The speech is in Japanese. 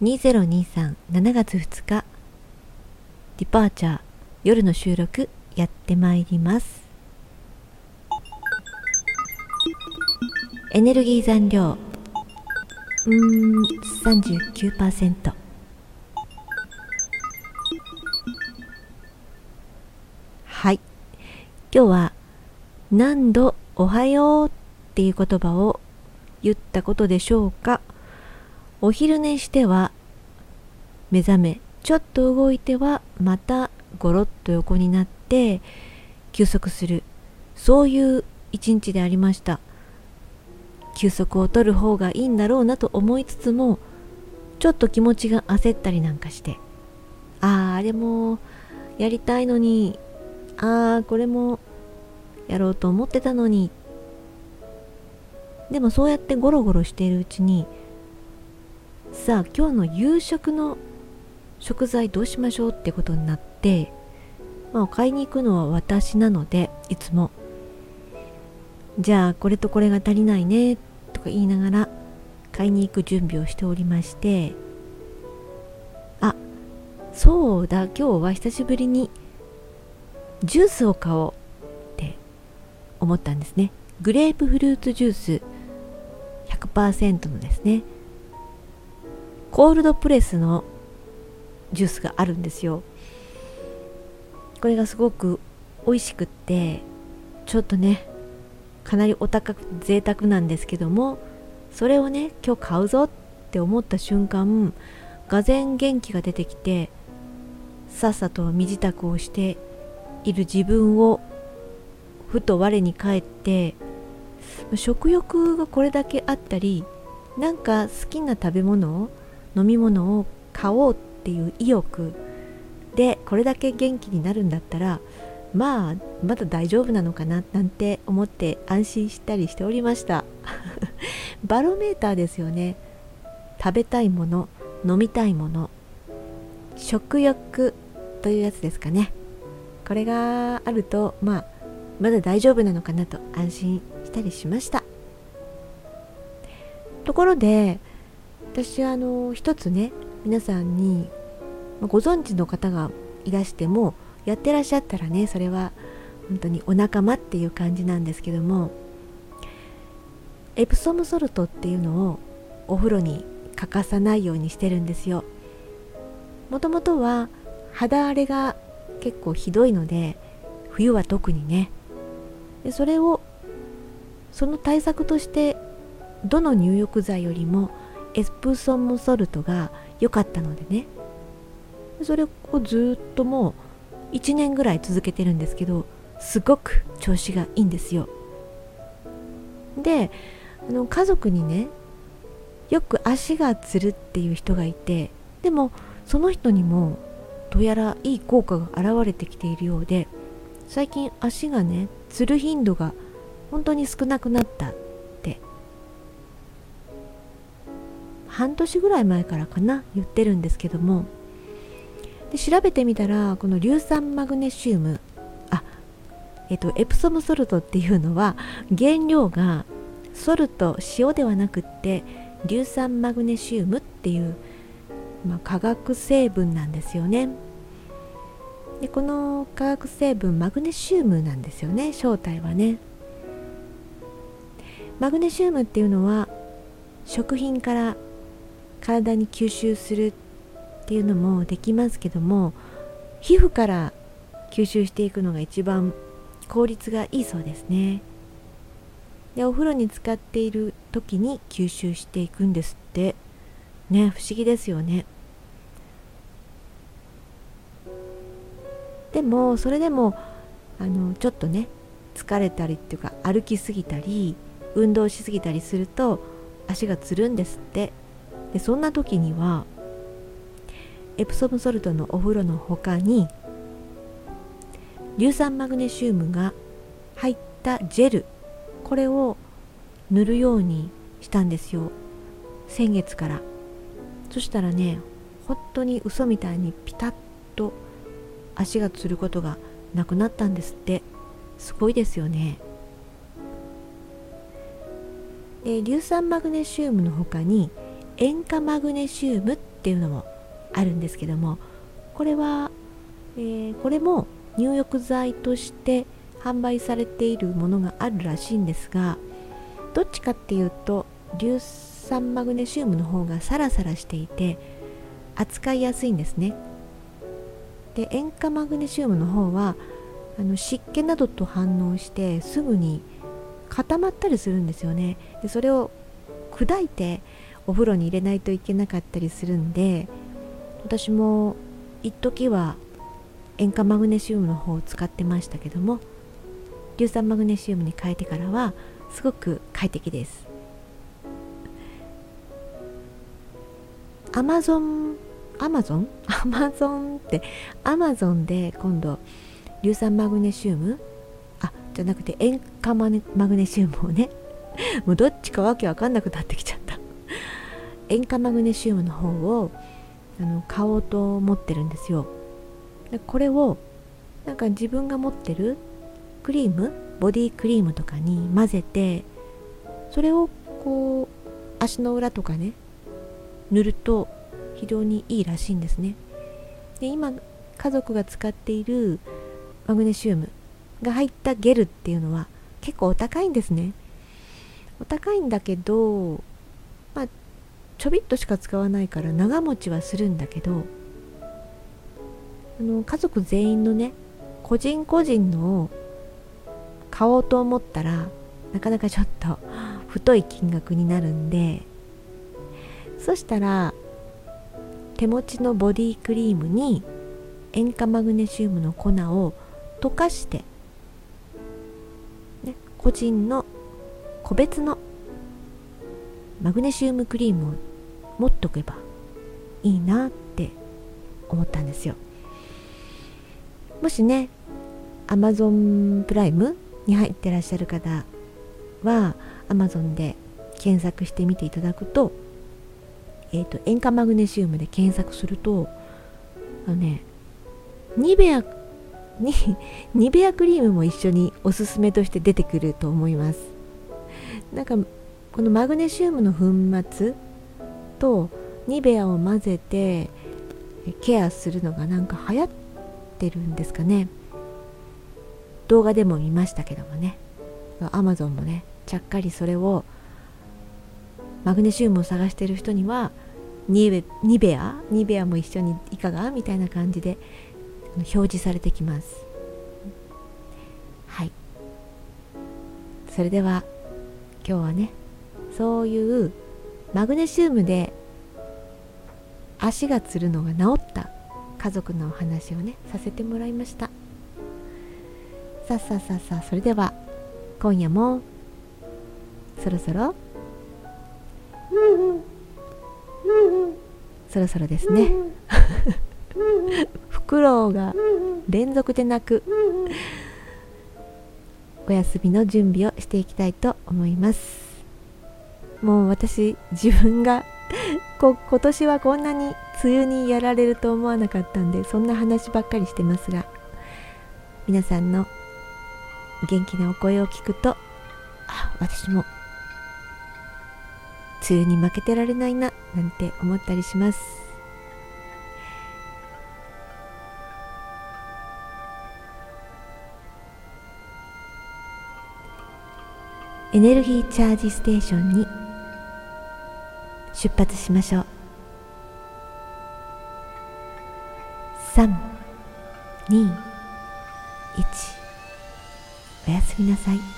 2023 7月2日ディパーチャー夜の収録やってまいります。エネルギー残量うーん39%はい。今日は何度おはようっていう言葉を言ったことでしょうか？お昼寝しては目覚めちょっと動いてはまたゴロッと横になって休息する。そういう一日でありました。休息を取る方がいいんだろうなと思いつつもちょっと気持ちが焦ったりなんかして。あああれもやりたいのにああこれもやろうと思ってたのに。でもそうやってゴロゴロしているうちにさあ今日の夕食の食材どうしましょうってことになって、まあ、買いに行くのは私なのでいつも。じゃあこれとこれが足りないねとか言いながら買いに行く準備をしておりましてあそうだ今日は久しぶりにジュースを買おうって思ったんですね。グレープフルーツジュース100%のですね。コールドプレスのジュースがあるんですよ。これがすごく美味しくってちょっとねかなりお高く贅沢なんですけどもそれをね今日買うぞって思った瞬間がぜん元気が出てきてさっさと身支度をしている自分をふと我に返って食欲がこれだけあったりなんか好きな食べ物飲み物を買おうっていう意欲でこれだけ元気になるんだったらまあまだ大丈夫なのかななんて思って安心したりしておりました。バロメーターですよね。食べたいもの飲みたいもの食欲というやつですかね。これがあるとまあまだ大丈夫なのかなと安心したりしました。ところで私あの一つね皆さんにご存知の方がいらしてもやってらっしゃったらねそれは本当にお仲間っていう感じなんですけどもエプソムソルトっていうのをお風呂に欠かさないようにしてるんですよ。もともとは肌荒れが結構ひどいので冬は特にね。でそれをその対策としてどの入浴剤よりもエスプソムソルトが良かったのでね。それをずっともう1年ぐらい続けてるんですけどすごく調子がいいんですよ。であの家族にねよく足がつるっていう人がいてでもその人にもどうやらいい効果が現れてきているようで最近足がねつる頻度が本当に少なくなった。半年ぐらい前からかな言ってるんですけども。で調べてみたらこの硫酸マグネシウムあえっとエプソムソルトっていうのは原料がソルト塩ではなくって硫酸マグネシウムっていう、まあ、化学成分なんですよね。でこの化学成分マグネシウムなんですよね正体はね。マグネシウムっていうのは食品から体に吸収するっていうのもできますけども皮膚から吸収していくのが一番効率がいいそうですね。でお風呂に使っている時に吸収していくんですって。ね不思議ですよね。でもそれでもあのちょっとね疲れたりっていうか歩きすぎたり運動しすぎたりすると足がつるんですって。でそんな時にはエプソムソルトのお風呂の他に硫酸マグネシウムが入ったジェルこれを塗るようにしたんですよ。先月から。そしたらね本当に嘘みたいにピタッと足がつることがなくなったんですって。すごいですよね。で硫酸マグネシウムの他に塩化マグネシウムっていうのもあるんですけどもこれは、えー、これも入浴剤として販売されているものがあるらしいんですがどっちかっていうと硫酸マグネシウムの方がサラサラしていて扱いやすいんですね。で塩化マグネシウムの方はあの湿気などと反応してすぐに固まったりするんですよね。でそれを砕いてお風呂に入れないといけなかったりするんで私も一時は塩化マグネシウムの方を使ってましたけども硫酸マグネシウムに変えてからはすごく快適です。アマゾンアマゾンアマゾンってアマゾンで今度硫酸マグネシウム？あじゃなくて塩化マグネシウムをね。もうどっちかわけわかんなくなってきちゃった。塩化マグネシウムの方をあの買おうと思ってるんですよ。でこれをなんか自分が持ってるクリーム？ボディクリームとかに混ぜてそれをこう足の裏とかね塗ると非常にいいらしいんですね。で今家族が使っているマグネシウムが入ったゲルっていうのは結構お高いんですね。お高いんだけどちょびっとしか使わないから長持ちはするんだけどあの家族全員のね個人個人のを買おうと思ったらなかなかちょっと太い金額になるんでそしたら手持ちのボディクリームに塩化マグネシウムの粉を溶かして、ね、個人の個別のマグネシウムクリームを持っとけばいいなって思ったんですよ。もしね Amazon プライムに入ってらっしゃる方は Amazon で検索してみていただくと,、えーと、塩化マグネシウムで検索するとあのねニベア にニベアクリームも一緒におすすめとして出てくると思います。なんかこのマグネシウムの粉末とニベアを混ぜてケアするのがなんか流行ってるんですかね。動画でも見ましたけどもね。アマゾンもねちゃっかりそれをマグネシウムを探してる人にはニベニベア？ニベアも一緒にいかが？みたいな感じで表示されてきます。はい。それでは今日はねそういうマグネシウムで足がつるのが治った家族のお話をねさせてもらいました。さあさあさあさあそれでは今夜もそろそろそろそろですね。フクロウが連続で鳴くお休みの準備をしていきたいと思います。もう私自分が こ今年はこんなに梅雨にやられると思わなかったんでそんな話ばっかりしてますが皆さんの元気なお声を聞くとあ私も梅雨に負けてられないななんて思ったりします。エネルギーチャージステーションに出発しましょう。3 2 1おやすみなさい。